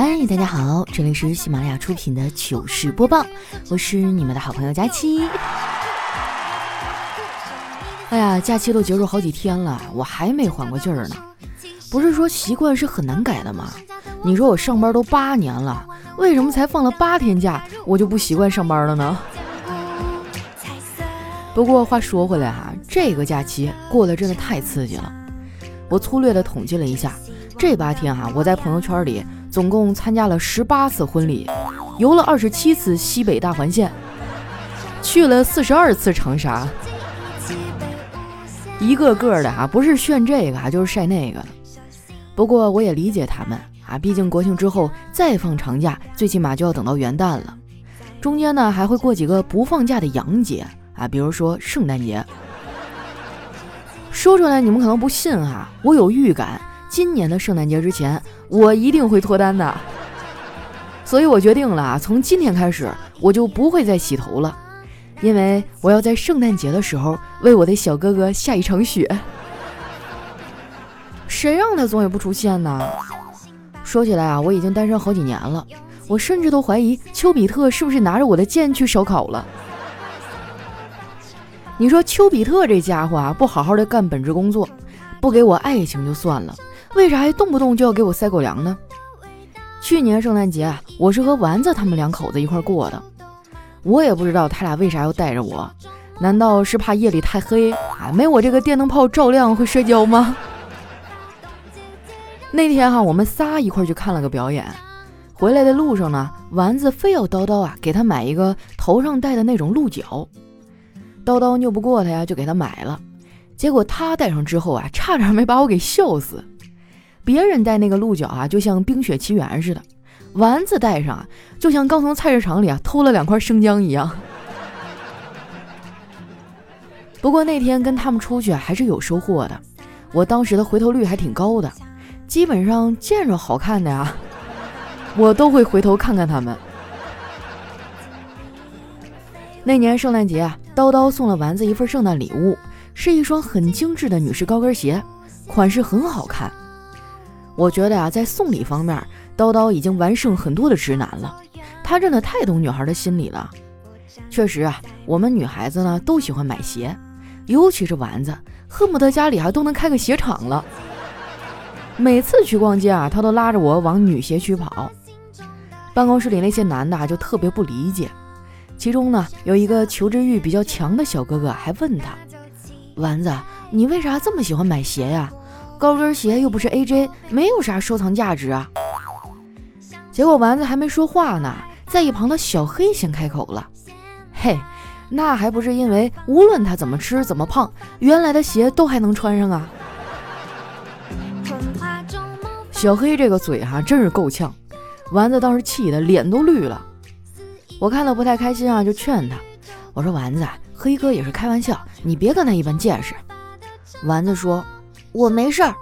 嗨，大家好，这里是喜马拉雅出品的糗事播报，我是你们的好朋友佳期。哎呀，假期都结束好几天了，我还没缓过劲儿呢。不是说习惯是很难改的吗？你说我上班都八年了，为什么才放了八天假，我就不习惯上班了呢？不过话说回来哈，这个假期过得真的太刺激了。我粗略的统计了一下，这八天哈，我在朋友圈里总共参加了十八次婚礼，游了二十七次西北大环线，去了四十二次长沙，一个个的哈，不是炫这个啊，就是晒那个。不过我也理解他们啊，毕竟国庆之后再放长假，最起码就要等到元旦了，中间呢还会过几个不放假的洋节啊，比如说圣诞节。说出来你们可能不信哈，我有预感，今年的圣诞节之前我一定会脱单的，所以我决定了，从今天开始我就不会再洗头了，因为我要在圣诞节的时候为我的小哥哥下一场雪。谁让他总也不出现呢？说起来啊，我已经单身好几年了，我甚至都怀疑丘比特是不是拿着我的剑去烧烤了。你说丘比特这家伙啊，不好好的干本职工作，不给我爱情就算了，为啥还动不动就要给我塞狗粮呢？去年圣诞节啊，我是和丸子他们两口子一块过的，我也不知道他俩为啥要带着我，难道是怕夜里太黑啊，没我这个电灯泡照亮会摔跤吗？那天哈，我们仨一块去看了个表演，回来的路上呢，丸子非要叨叨啊给他买一个头上戴的那种鹿角，叨叨拗不过他呀，就给他买了。结果他戴上之后啊，差点没把我给笑死。别人戴那个鹿角啊，就像冰雪奇缘似的；丸子戴上啊，就像刚从菜市场里啊偷了两块生姜一样。不过那天跟他们出去还是有收获的，我当时的回头率还挺高的。基本上见着好看的呀，我都会回头看看他们。那年圣诞节啊，叨叨送了丸子一份圣诞礼物，是一双很精致的女士高跟鞋，款式很好看。我觉得呀，在送礼方面，叨叨已经完胜很多的直男了。他真的太懂女孩的心理了。确实啊，我们女孩子呢都喜欢买鞋，尤其是丸子，恨不得家里啊都能开个鞋厂了。每次去逛街啊，他都拉着我往女鞋区跑。办公室里那些男的啊，就特别不理解。其中呢，有一个求知欲比较强的小哥哥，还问他：“丸子，你为啥这么喜欢买鞋呀？高跟鞋又不是 AJ，没有啥收藏价值啊。”结果丸子还没说话呢，在一旁的小黑先开口了：“嘿，那还不是因为无论他怎么吃怎么胖，原来的鞋都还能穿上啊。”小黑这个嘴哈，真是够呛。丸子当时气得脸都绿了。我看到不太开心啊，就劝他，我说丸子，黑哥也是开玩笑，你别跟他一般见识。丸子说，我没事儿。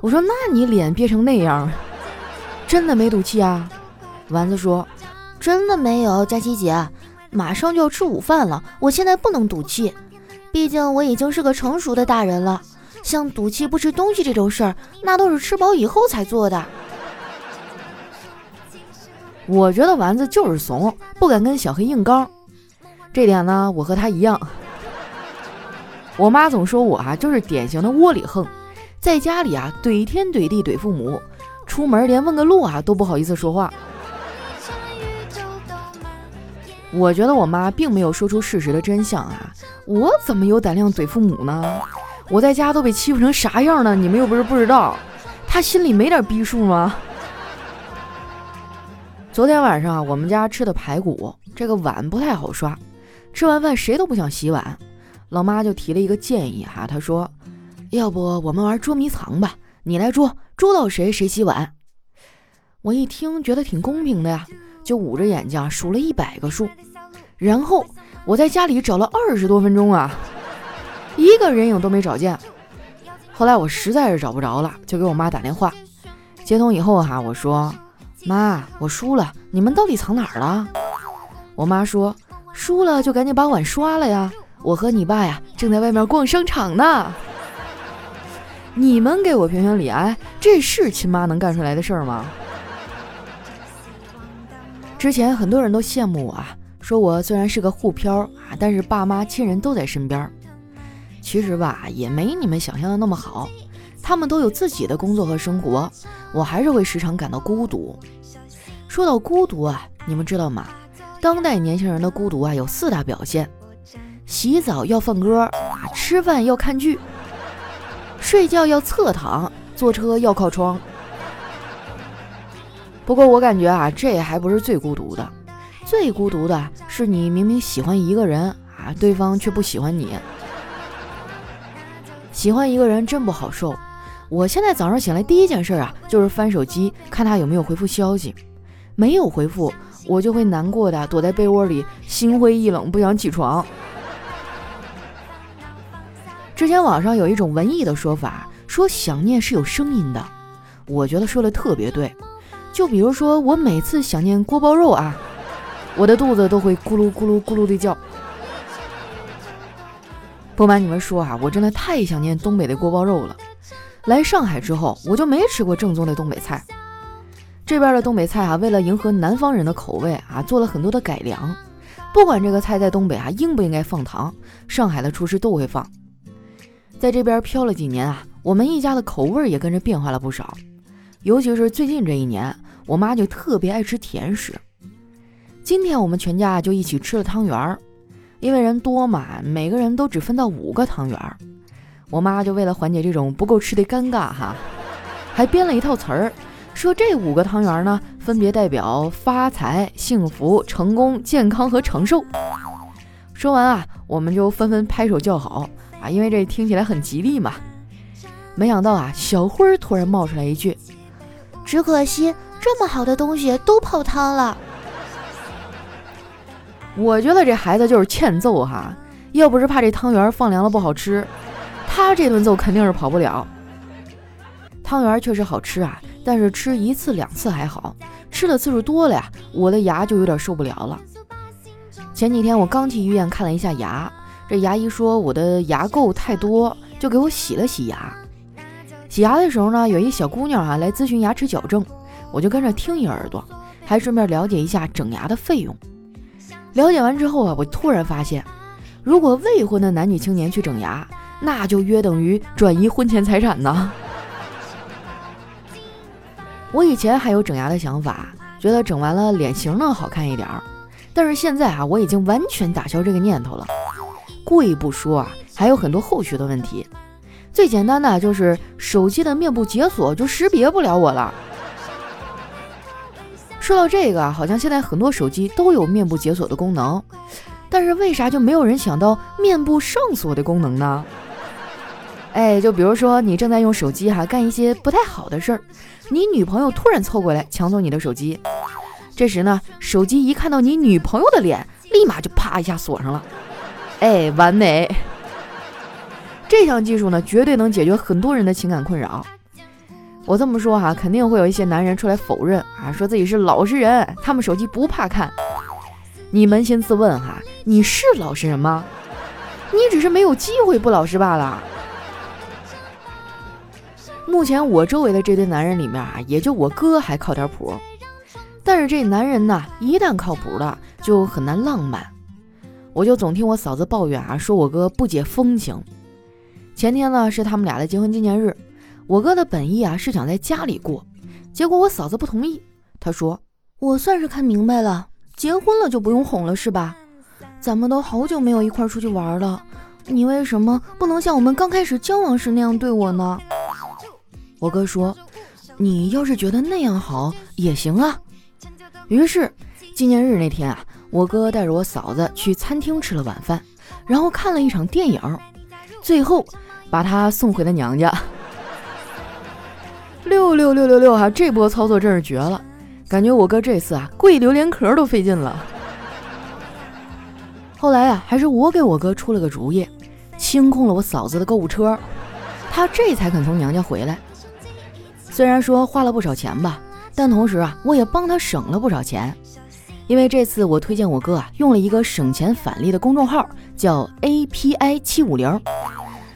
我说那你脸憋成那样，真的没赌气啊？丸子说，真的没有。佳琪姐，马上就要吃午饭了，我现在不能赌气，毕竟我已经是个成熟的大人了。像赌气不吃东西这种事儿，那都是吃饱以后才做的。我觉得丸子就是怂，不敢跟小黑硬刚。这点呢，我和他一样。我妈总说我啊，就是典型的窝里横，在家里啊怼天怼地怼父母，出门连问个路啊都不好意思说话。我觉得我妈并没有说出事实的真相啊，我怎么有胆量怼父母呢？我在家都被欺负成啥样了？你们又不是不知道，她心里没点逼数吗？昨天晚上我们家吃的排骨，这个碗不太好刷，吃完饭谁都不想洗碗，老妈就提了一个建议哈，她说：“要不我们玩捉迷藏吧？你来捉，捉到谁谁洗碗。”我一听觉得挺公平的呀，就捂着眼睛数了一百个数，然后我在家里找了二十多分钟啊。一个人影都没找见，后来我实在是找不着了，就给我妈打电话。接通以后哈，我说：“妈，我输了，你们到底藏哪儿了？”我妈说：“输了就赶紧把碗刷了呀，我和你爸呀正在外面逛商场呢。”你们给我评评理，哎，这是亲妈能干出来的事儿吗？之前很多人都羡慕我啊，说我虽然是个沪漂啊，但是爸妈亲人都在身边。其实吧，也没你们想象的那么好，他们都有自己的工作和生活，我还是会时常感到孤独。说到孤独啊，你们知道吗？当代年轻人的孤独啊，有四大表现：洗澡要放歌，吃饭要看剧，睡觉要侧躺，坐车要靠窗。不过我感觉啊，这还不是最孤独的，最孤独的是你明明喜欢一个人啊，对方却不喜欢你。喜欢一个人真不好受。我现在早上醒来第一件事啊，就是翻手机看他有没有回复消息，没有回复，我就会难过的躲在被窝里，心灰意冷，不想起床。之前网上有一种文艺的说法，说想念是有声音的，我觉得说的特别对。就比如说，我每次想念锅包肉啊，我的肚子都会咕噜咕噜咕噜的叫。不瞒你们说啊，我真的太想念东北的锅包肉了。来上海之后，我就没吃过正宗的东北菜。这边的东北菜啊，为了迎合南方人的口味啊，做了很多的改良。不管这个菜在东北啊应不应该放糖，上海的厨师都会放。在这边漂了几年啊，我们一家的口味也跟着变化了不少。尤其是最近这一年。我妈就特别爱吃甜食，今天我们全家就一起吃了汤圆儿，因为人多嘛，每个人都只分到五个汤圆儿。我妈就为了缓解这种不够吃的尴尬哈，还编了一套词儿，说这五个汤圆呢分别代表发财、幸福、成功、健康和长寿。说完啊，我们就纷纷拍手叫好啊，因为这听起来很吉利嘛。没想到啊，小辉儿突然冒出来一句：“只可惜。”这么好的东西都泡汤了，我觉得这孩子就是欠揍哈！要不是怕这汤圆放凉了不好吃，他这顿揍肯定是跑不了。汤圆确实好吃啊，但是吃一次两次还好，吃的次数多了呀，我的牙就有点受不了了。前几天我刚去医院看了一下牙，这牙医说我的牙垢太多，就给我洗了洗牙。洗牙的时候呢，有一小姑娘啊来咨询牙齿矫正。我就跟着听一耳朵，还顺便了解一下整牙的费用。了解完之后啊，我突然发现，如果未婚的男女青年去整牙，那就约等于转移婚前财产呢。我以前还有整牙的想法，觉得整完了脸型能好看一点儿。但是现在啊，我已经完全打消这个念头了。贵不说啊，还有很多后续的问题。最简单的就是手机的面部解锁就识别不了我了。说到这个，好像现在很多手机都有面部解锁的功能，但是为啥就没有人想到面部上锁的功能呢？哎，就比如说你正在用手机哈干一些不太好的事儿，你女朋友突然凑过来抢走你的手机，这时呢，手机一看到你女朋友的脸，立马就啪一下锁上了，哎，完美！这项技术呢，绝对能解决很多人的情感困扰。我这么说哈，肯定会有一些男人出来否认啊，说自己是老实人，他们手机不怕看。你扪心自问哈，你是老实人吗？你只是没有机会不老实罢了。目前我周围的这堆男人里面啊，也就我哥还靠点谱。但是这男人呢，一旦靠谱了，就很难浪漫。我就总听我嫂子抱怨啊，说我哥不解风情。前天呢，是他们俩的结婚纪念日。我哥的本意啊是想在家里过，结果我嫂子不同意。她说：“我算是看明白了，结婚了就不用哄了，是吧？咱们都好久没有一块出去玩了，你为什么不能像我们刚开始交往时那样对我呢？”我哥说：“你要是觉得那样好也行啊。”于是纪念日那天啊，我哥带着我嫂子去餐厅吃了晚饭，然后看了一场电影，最后把她送回了娘家。六六六六六哈！这波操作真是绝了，感觉我哥这次啊跪榴莲壳都费劲了。后来啊，还是我给我哥出了个主意，清空了我嫂子的购物车，他这才肯从娘家回来。虽然说花了不少钱吧，但同时啊，我也帮他省了不少钱，因为这次我推荐我哥啊用了一个省钱返利的公众号，叫 API 七五零。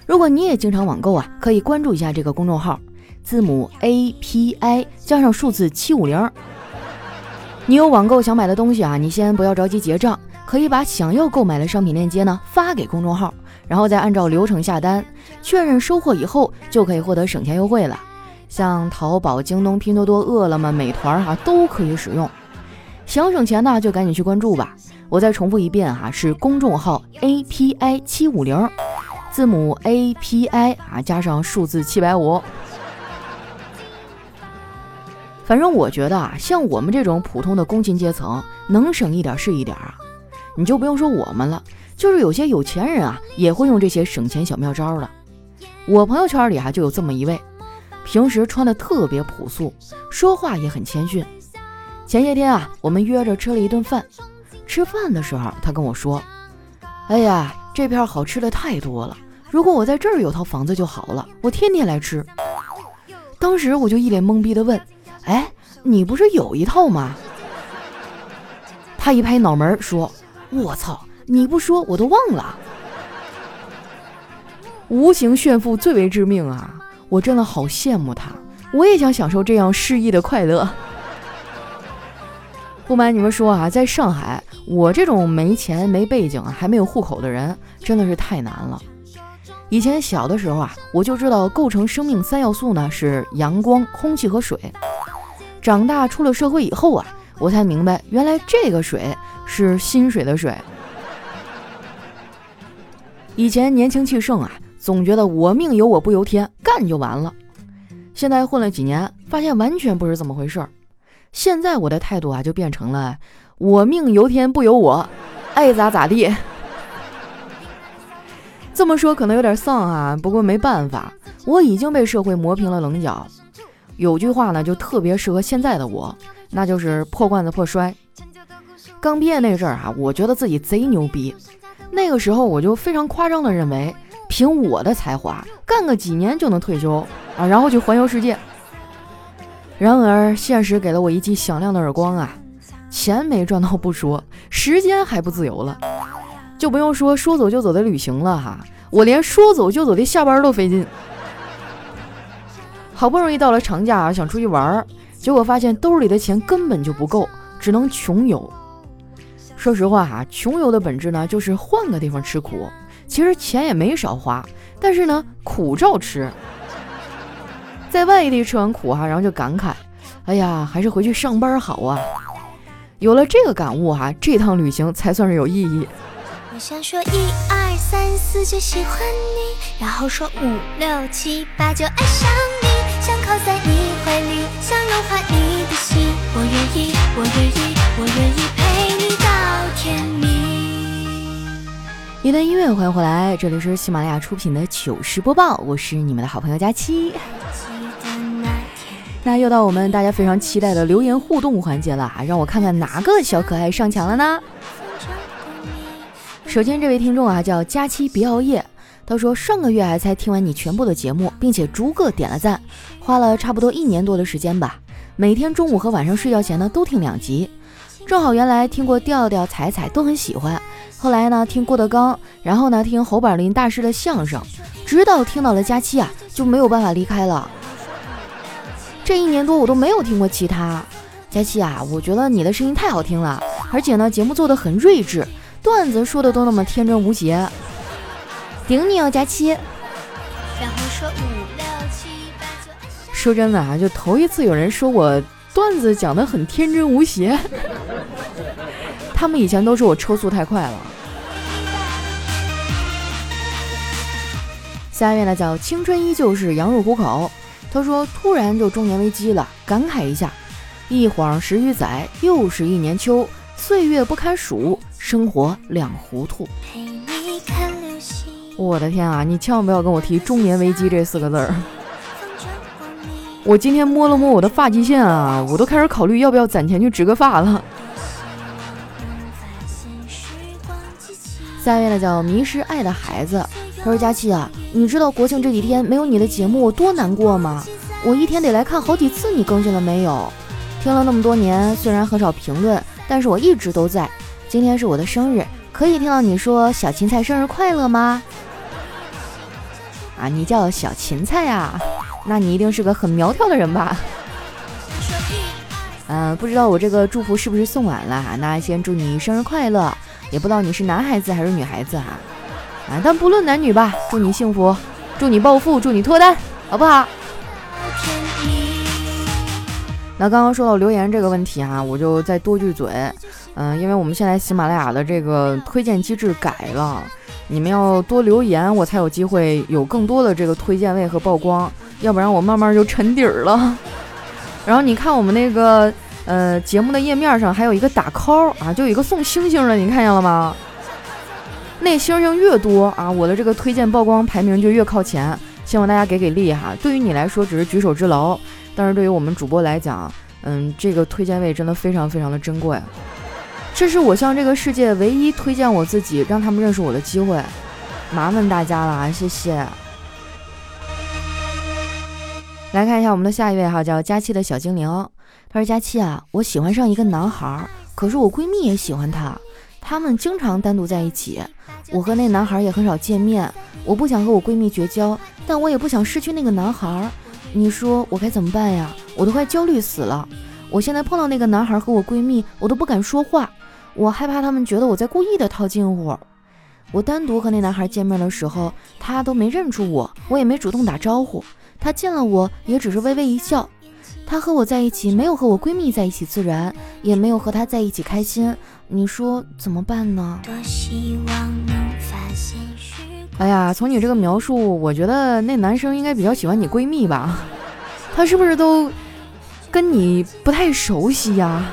如果你也经常网购啊，可以关注一下这个公众号。字母 A P I 加上数字七五零，你有网购想买的东西啊，你先不要着急结账，可以把想要购买的商品链接呢发给公众号，然后再按照流程下单，确认收货以后就可以获得省钱优惠了。像淘宝、京东、拼多多、饿了么、美团哈都可以使用。想省钱呢，就赶紧去关注吧。我再重复一遍哈，是公众号 A P I 七五零，字母 A P I 啊加上数字七百五。反正我觉得啊，像我们这种普通的工薪阶层，能省一点是一点啊。你就不用说我们了，就是有些有钱人啊，也会用这些省钱小妙招的。我朋友圈里啊，就有这么一位，平时穿的特别朴素，说话也很谦逊。前些天啊，我们约着吃了一顿饭，吃饭的时候，他跟我说：“哎呀，这片好吃的太多了，如果我在这儿有套房子就好了，我天天来吃。”当时我就一脸懵逼的问。哎，你不是有一套吗？他一拍脑门说：“我操，你不说我都忘了。”无形炫富最为致命啊！我真的好羡慕他，我也想享受这样诗意的快乐。不瞒你们说啊，在上海，我这种没钱、没背景、还没有户口的人，真的是太难了。以前小的时候啊，我就知道构成生命三要素呢是阳光、空气和水。长大出了社会以后啊，我才明白，原来这个水是薪水的水。以前年轻气盛啊，总觉得我命由我不由天，干就完了。现在混了几年，发现完全不是这么回事儿。现在我的态度啊，就变成了我命由天不由我，爱咋咋地。这么说可能有点丧啊，不过没办法，我已经被社会磨平了棱角。有句话呢，就特别适合现在的我，那就是破罐子破摔。刚毕业那阵儿啊，我觉得自己贼牛逼。那个时候我就非常夸张的认为，凭我的才华，干个几年就能退休啊，然后去环游世界。然而现实给了我一记响亮的耳光啊，钱没赚到不说，时间还不自由了，就不用说说走就走的旅行了哈，我连说走就走的下班都费劲。好不容易到了长假啊，想出去玩，结果发现兜里的钱根本就不够，只能穷游。说实话哈，穷游的本质呢，就是换个地方吃苦。其实钱也没少花，但是呢，苦照吃。在外地吃完苦哈，然后就感慨，哎呀，还是回去上班好啊。有了这个感悟哈，这趟旅行才算是有意义。我想说一二三四就喜欢你，然后说五六七八就爱上你。想靠在你你怀里，想融化你的心。我愿意我愿意，我愿意，陪你到天明。一段音乐，欢迎回来，这里是喜马拉雅出品的糗事播报，我是你们的好朋友佳期。那又到我们大家非常期待的留言互动环节了啊，让我看看哪个小可爱上墙了呢？首先，这位听众啊，叫佳期别熬夜。他说：“上个月还才听完你全部的节目，并且逐个点了赞，花了差不多一年多的时间吧。每天中午和晚上睡觉前呢都听两集，正好原来听过调调、彩彩都很喜欢，后来呢听郭德纲，然后呢听侯宝林大师的相声，直到听到了佳期啊就没有办法离开了。这一年多我都没有听过其他佳琪啊，我觉得你的声音太好听了，而且呢节目做的很睿智，段子说的都那么天真无邪。”顶你哦，佳期。说真的啊，就头一次有人说我段子讲的很天真无邪。他们以前都说我车速太快了。下一位呢叫青春依旧是羊入虎口。他说突然就中年危机了，感慨一下，一晃十余载，又是一年秋，岁月不堪数，生活两糊涂。我的天啊！你千万不要跟我提中年危机这四个字儿。我今天摸了摸我的发际线啊，我都开始考虑要不要攒钱去植个发了。下面呢叫迷失爱的孩子，他说：“佳期啊，你知道国庆这几天没有你的节目我多难过吗？我一天得来看好几次你更新了没有。听了那么多年，虽然很少评论，但是我一直都在。今天是我的生日，可以听到你说小芹菜生日快乐吗？”啊，你叫小芹菜呀？那你一定是个很苗条的人吧？嗯，不知道我这个祝福是不是送晚了哈？那先祝你生日快乐，也不知道你是男孩子还是女孩子哈。啊，啊但不论男女吧，祝你幸福，祝你暴富，祝你脱单，好不好？那刚刚说到留言这个问题哈，我就再多句嘴，嗯，因为我们现在喜马拉雅的这个推荐机制改了，你们要多留言，我才有机会有更多的这个推荐位和曝光，要不然我慢慢就沉底儿了。然后你看我们那个呃节目的页面上还有一个打 call 啊，就有一个送星星的，你看见了吗？那星星越多啊，我的这个推荐曝光排名就越靠前。希望大家给给力哈！对于你来说只是举手之劳，但是对于我们主播来讲，嗯，这个推荐位真的非常非常的珍贵。这是我向这个世界唯一推荐我自己，让他们认识我的机会。麻烦大家了啊，谢谢。来看一下我们的下一位哈，叫佳期的小精灵。他说：“佳期啊，我喜欢上一个男孩，可是我闺蜜也喜欢他，他们经常单独在一起。”我和那男孩也很少见面，我不想和我闺蜜绝交，但我也不想失去那个男孩。你说我该怎么办呀？我都快焦虑死了。我现在碰到那个男孩和我闺蜜，我都不敢说话，我害怕他们觉得我在故意的套近乎。我单独和那男孩见面的时候，他都没认出我，我也没主动打招呼。他见了我也只是微微一笑。他和我在一起，没有和我闺蜜在一起自然，也没有和他在一起开心。你说怎么办呢？哎呀，从你这个描述，我觉得那男生应该比较喜欢你闺蜜吧？他是不是都跟你不太熟悉呀？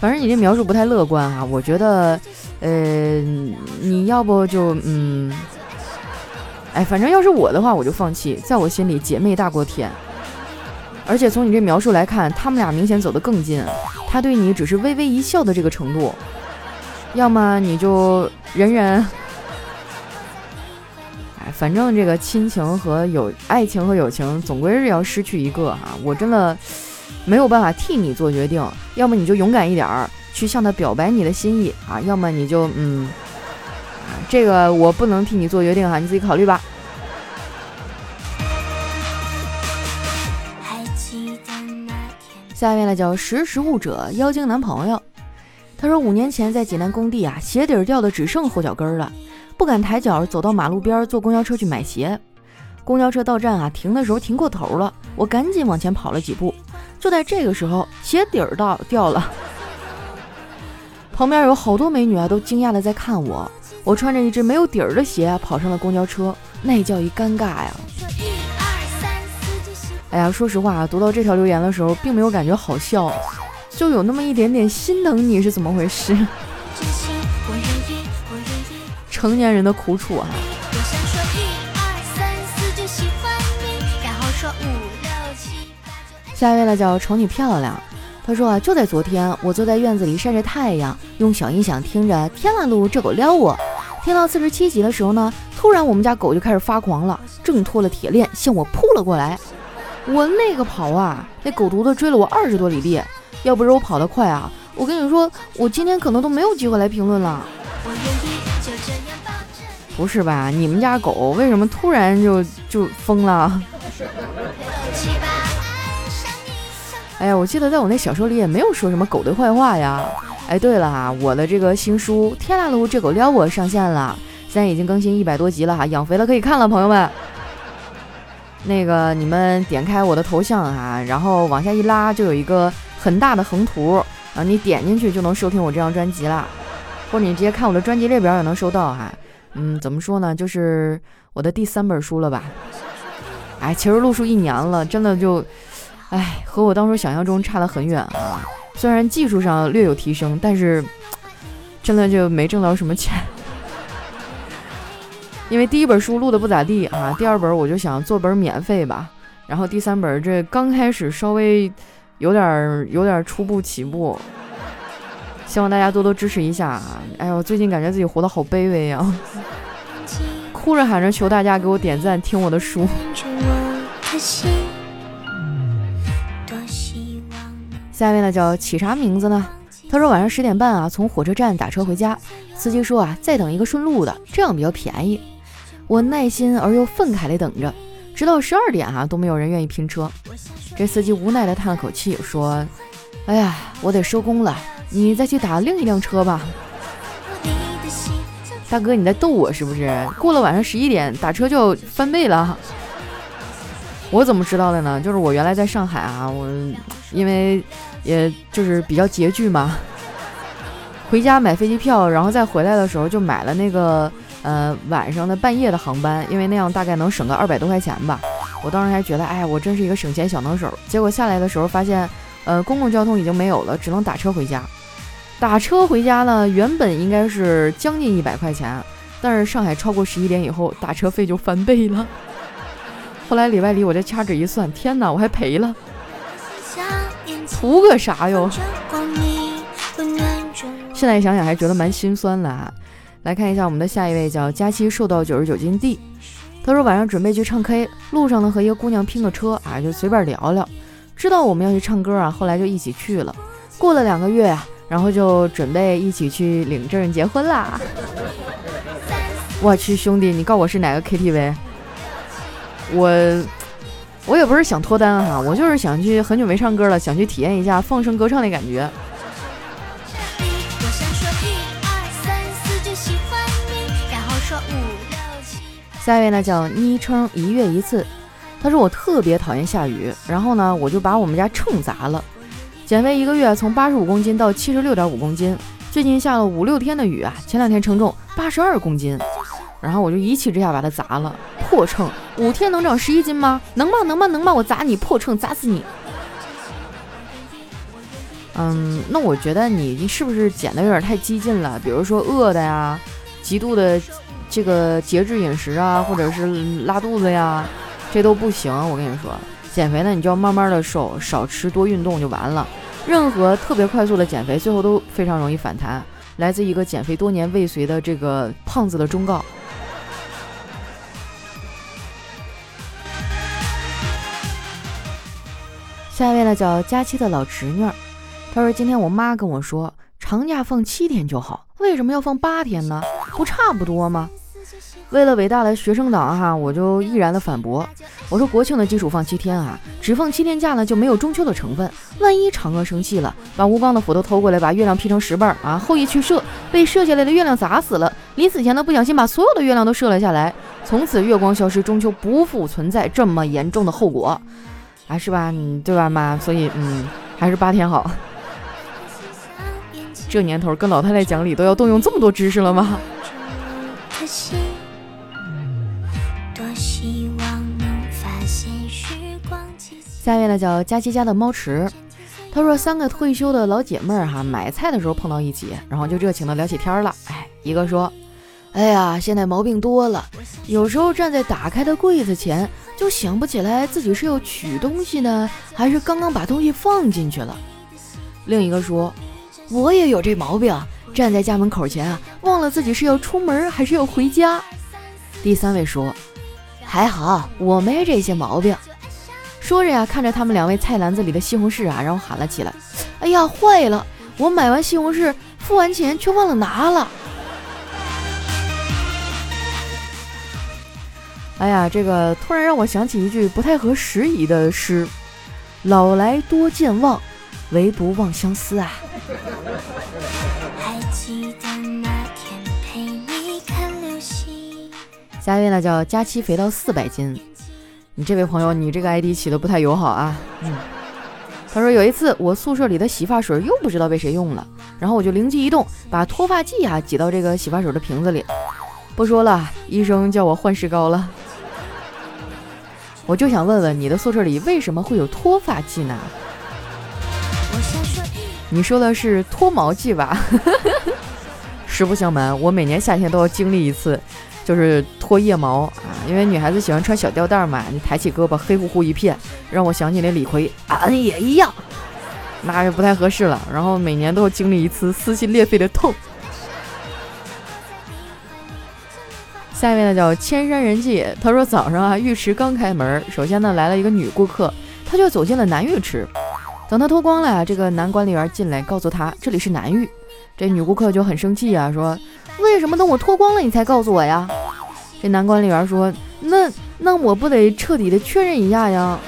反正你这描述不太乐观啊！我觉得，呃，你要不就嗯，哎，反正要是我的话，我就放弃。在我心里，姐妹大过天。而且从你这描述来看，他们俩明显走得更近。他对你只是微微一笑的这个程度，要么你就忍忍。哎，反正这个亲情和友爱情和友情总归是要失去一个哈。我真的没有办法替你做决定，要么你就勇敢一点儿去向他表白你的心意啊，要么你就嗯，这个我不能替你做决定哈，你自己考虑吧。下面呢叫识时务者妖精男朋友，他说五年前在济南工地啊，鞋底掉的只剩后脚跟了，不敢抬脚走到马路边坐公交车去买鞋。公交车到站啊，停的时候停过头了，我赶紧往前跑了几步，就在这个时候鞋底儿到掉了，旁边有好多美女啊都惊讶的在看我，我穿着一只没有底儿的鞋跑上了公交车，那叫一尴尬呀。哎呀，说实话啊，读到这条留言的时候，并没有感觉好笑，就有那么一点点心疼你是怎么回事？成年人的苦楚啊！下一位呢叫瞅你漂亮，他说啊，就在昨天，我坐在院子里晒着太阳，用小音响听着天啦噜这狗撩我，听到四十七集的时候呢，突然我们家狗就开始发狂了，挣脱了铁链向我扑了过来。我那个跑啊，那狗犊子追了我二十多里地，要不是我跑得快啊，我跟你说，我今天可能都没有机会来评论了。不是吧？你们家狗为什么突然就就疯了？哎呀，我记得在我那小说里也没有说什么狗的坏话呀。哎，对了哈，我的这个新书《天啦噜这狗撩我》上线了，现在已经更新一百多集了哈，养肥了可以看了，朋友们。那个，你们点开我的头像啊，然后往下一拉，就有一个很大的横图啊，你点进去就能收听我这张专辑啦，或者你直接看我的专辑列表也能收到哈。嗯，怎么说呢，就是我的第三本书了吧？哎，其实录书一年了，真的就，哎，和我当初想象中差得很远啊。虽然技术上略有提升，但是真的就没挣到什么钱。因为第一本书录的不咋地啊，第二本我就想做本免费吧，然后第三本这刚开始稍微有点有点初步起步，希望大家多多支持一下啊！哎呦，最近感觉自己活得好卑微呀，哭着喊着求大家给我点赞听我的书。下一位呢叫起啥名字呢？他说晚上十点半啊，从火车站打车回家，司机说啊再等一个顺路的，这样比较便宜。我耐心而又愤慨地等着，直到十二点啊都没有人愿意拼车。这司机无奈地叹了口气，说：“哎呀，我得收工了，你再去打另一辆车吧。”大哥，你在逗我是不是？过了晚上十一点打车就翻倍了。我怎么知道的呢？就是我原来在上海啊，我因为也就是比较拮据嘛，回家买飞机票，然后再回来的时候就买了那个呃晚上的半夜的航班，因为那样大概能省个二百多块钱吧。我当时还觉得，哎，我真是一个省钱小能手。结果下来的时候发现，呃，公共交通已经没有了，只能打车回家。打车回家呢，原本应该是将近一百块钱，但是上海超过十一点以后，打车费就翻倍了。后来里外里我这掐指一算，天哪，我还赔了，图个啥哟？现在想想还觉得蛮心酸的啊。来看一下我们的下一位，叫佳期瘦到九十九斤 D。他说晚上准备去唱 K，路上呢和一个姑娘拼个车啊，就随便聊聊。知道我们要去唱歌啊，后来就一起去了。过了两个月呀，然后就准备一起去领证结婚啦。我去兄弟，你告我是哪个 KTV？我，我也不是想脱单哈，我就是想去很久没唱歌了，想去体验一下放声歌唱的感觉。下一位呢叫昵称一月一次，他说我特别讨厌下雨，然后呢我就把我们家秤砸了，减肥一个月从八十五公斤到七十六点五公斤，最近下了五六天的雨啊，前两天称重八十二公斤。然后我就一气之下把它砸了，破秤，五天能长十一斤吗？能吗？能吗？能吗？我砸你破秤，砸死你！嗯，那我觉得你是不是减的有点太激进了？比如说饿的呀，极度的这个节制饮食啊，或者是拉肚子呀，这都不行。我跟你说，减肥呢，你就要慢慢的瘦，少吃多运动就完了。任何特别快速的减肥，最后都非常容易反弹。来自一个减肥多年未遂的这个胖子的忠告。下一位呢叫佳期的老侄女，她说：“今天我妈跟我说，长假放七天就好，为什么要放八天呢？不差不多吗？”为了伟大的学生党哈，我就毅然的反驳，我说：“国庆的基础放七天啊，只放七天假呢就没有中秋的成分。万一嫦娥生气了，把吴刚的斧头偷过来，把月亮劈成十瓣儿啊，后羿去射，被射下来的月亮砸死了，临死前呢不小心把所有的月亮都射了下来，从此月光消失，中秋不复存在这么严重的后果。”啊，是吧？你对吧，妈？所以，嗯，还是八天好。这年头跟老太太讲理都要动用这么多知识了吗？下一位呢叫佳琪家的猫池，他说三个退休的老姐妹儿哈，买菜的时候碰到一起，然后就热情的聊起天了。哎，一个说。哎呀，现在毛病多了，有时候站在打开的柜子前，就想不起来自己是要取东西呢，还是刚刚把东西放进去了。另一个说，我也有这毛病，站在家门口前啊，忘了自己是要出门还是要回家。第三位说，还好我没这些毛病。说着呀，看着他们两位菜篮子里的西红柿啊，然后喊了起来：“哎呀，坏了！我买完西红柿，付完钱却忘了拿了。”哎呀，这个突然让我想起一句不太合时宜的诗：“老来多健忘，唯独忘相思啊。”下一位呢叫佳期肥到四百斤，你这位朋友，你这个 ID 起的不太友好啊。嗯，他说有一次我宿舍里的洗发水又不知道被谁用了，然后我就灵机一动，把脱发剂啊挤到这个洗发水的瓶子里。不说了，医生叫我换石膏了。我就想问问你的宿舍里为什么会有脱发剂呢？你说的是脱毛剂吧？实不相瞒，我每年夏天都要经历一次，就是脱腋毛啊，因为女孩子喜欢穿小吊带嘛，你抬起胳膊黑乎乎一片，让我想起了李逵，俺也一样，那就不太合适了。然后每年都要经历一次撕心裂肺的痛。下一位呢叫千山人迹，他说早上啊浴池刚开门，首先呢来了一个女顾客，他就走进了男浴池。等他脱光了，这个男管理员进来告诉他这里是男浴，这女顾客就很生气啊，说为什么等我脱光了你才告诉我呀？这男管理员说那那我不得彻底的确认一下呀？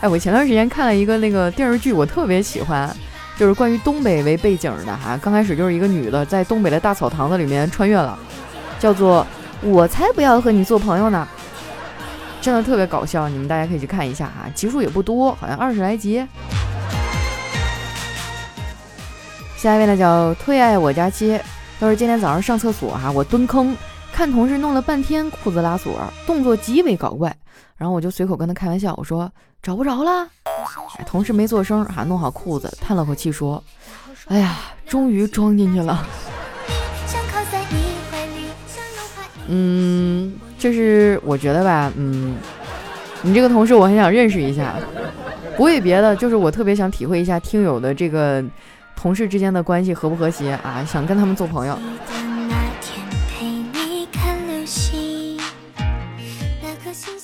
哎，我前段时间看了一个那个电视剧，我特别喜欢，就是关于东北为背景的哈。刚开始就是一个女的在东北的大草堂子里面穿越了，叫做《我才不要和你做朋友呢》，真的特别搞笑，你们大家可以去看一下哈，集数也不多，好像二十来集。下一位呢叫退爱我家妻，他说今天早上上厕所哈，我蹲坑。看同事弄了半天裤子拉锁，动作极为搞怪，然后我就随口跟他开玩笑，我说找不着了。同事没做声，哈，弄好裤子，叹了口气说：“哎呀，终于装进去了。”嗯，就是我觉得吧，嗯，你这个同事我很想认识一下，不为别的，就是我特别想体会一下听友的这个同事之间的关系和不和谐啊，想跟他们做朋友。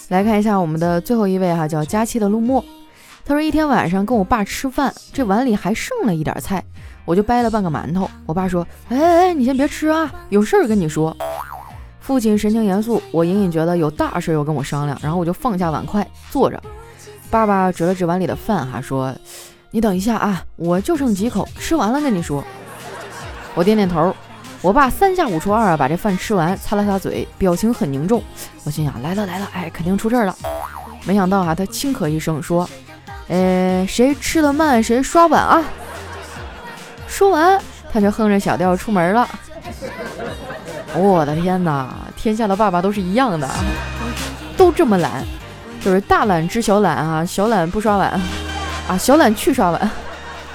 来看一下我们的最后一位哈，叫佳期的陆墨。他说一天晚上跟我爸吃饭，这碗里还剩了一点菜，我就掰了半个馒头。我爸说：“哎哎，你先别吃啊，有事儿跟你说。”父亲神情严肃，我隐隐觉得有大事要跟我商量，然后我就放下碗筷坐着。爸爸指了指碗里的饭哈，说：“你等一下啊，我就剩几口，吃完了跟你说。”我点点头。我爸三下五除二啊，把这饭吃完，擦了擦嘴，表情很凝重。我心想：来了来了，哎，肯定出事儿了。没想到啊，他轻咳一声说：“呃，谁吃的慢，谁刷碗啊。”说完，他就哼着小调出门了。我的天哪，天下的爸爸都是一样的，都这么懒，就是大懒知小懒啊，小懒不刷碗啊，小懒去刷碗。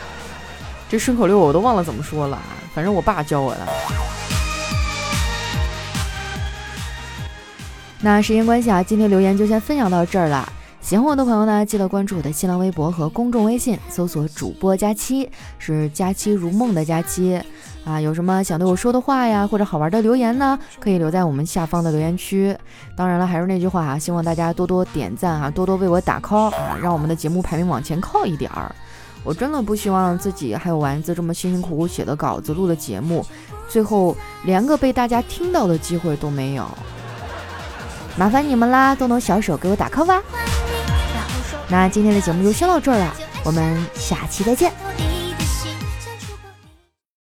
这顺口溜我都忘了怎么说了。反正我爸教我的。那时间关系啊，今天留言就先分享到这儿了。喜欢我的朋友呢，记得关注我的新浪微博和公众微信，搜索主播佳期，是佳期如梦的佳期啊。有什么想对我说的话呀，或者好玩的留言呢，可以留在我们下方的留言区。当然了，还是那句话啊，希望大家多多点赞啊，多多为我打 call 啊，让我们的节目排名往前靠一点儿。我真的不希望自己还有丸子这么辛辛苦苦写的稿子、录的节目，最后连个被大家听到的机会都没有。麻烦你们啦，动动小手给我打 call 吧。那今天的节目就先到这儿了，我们下期再见。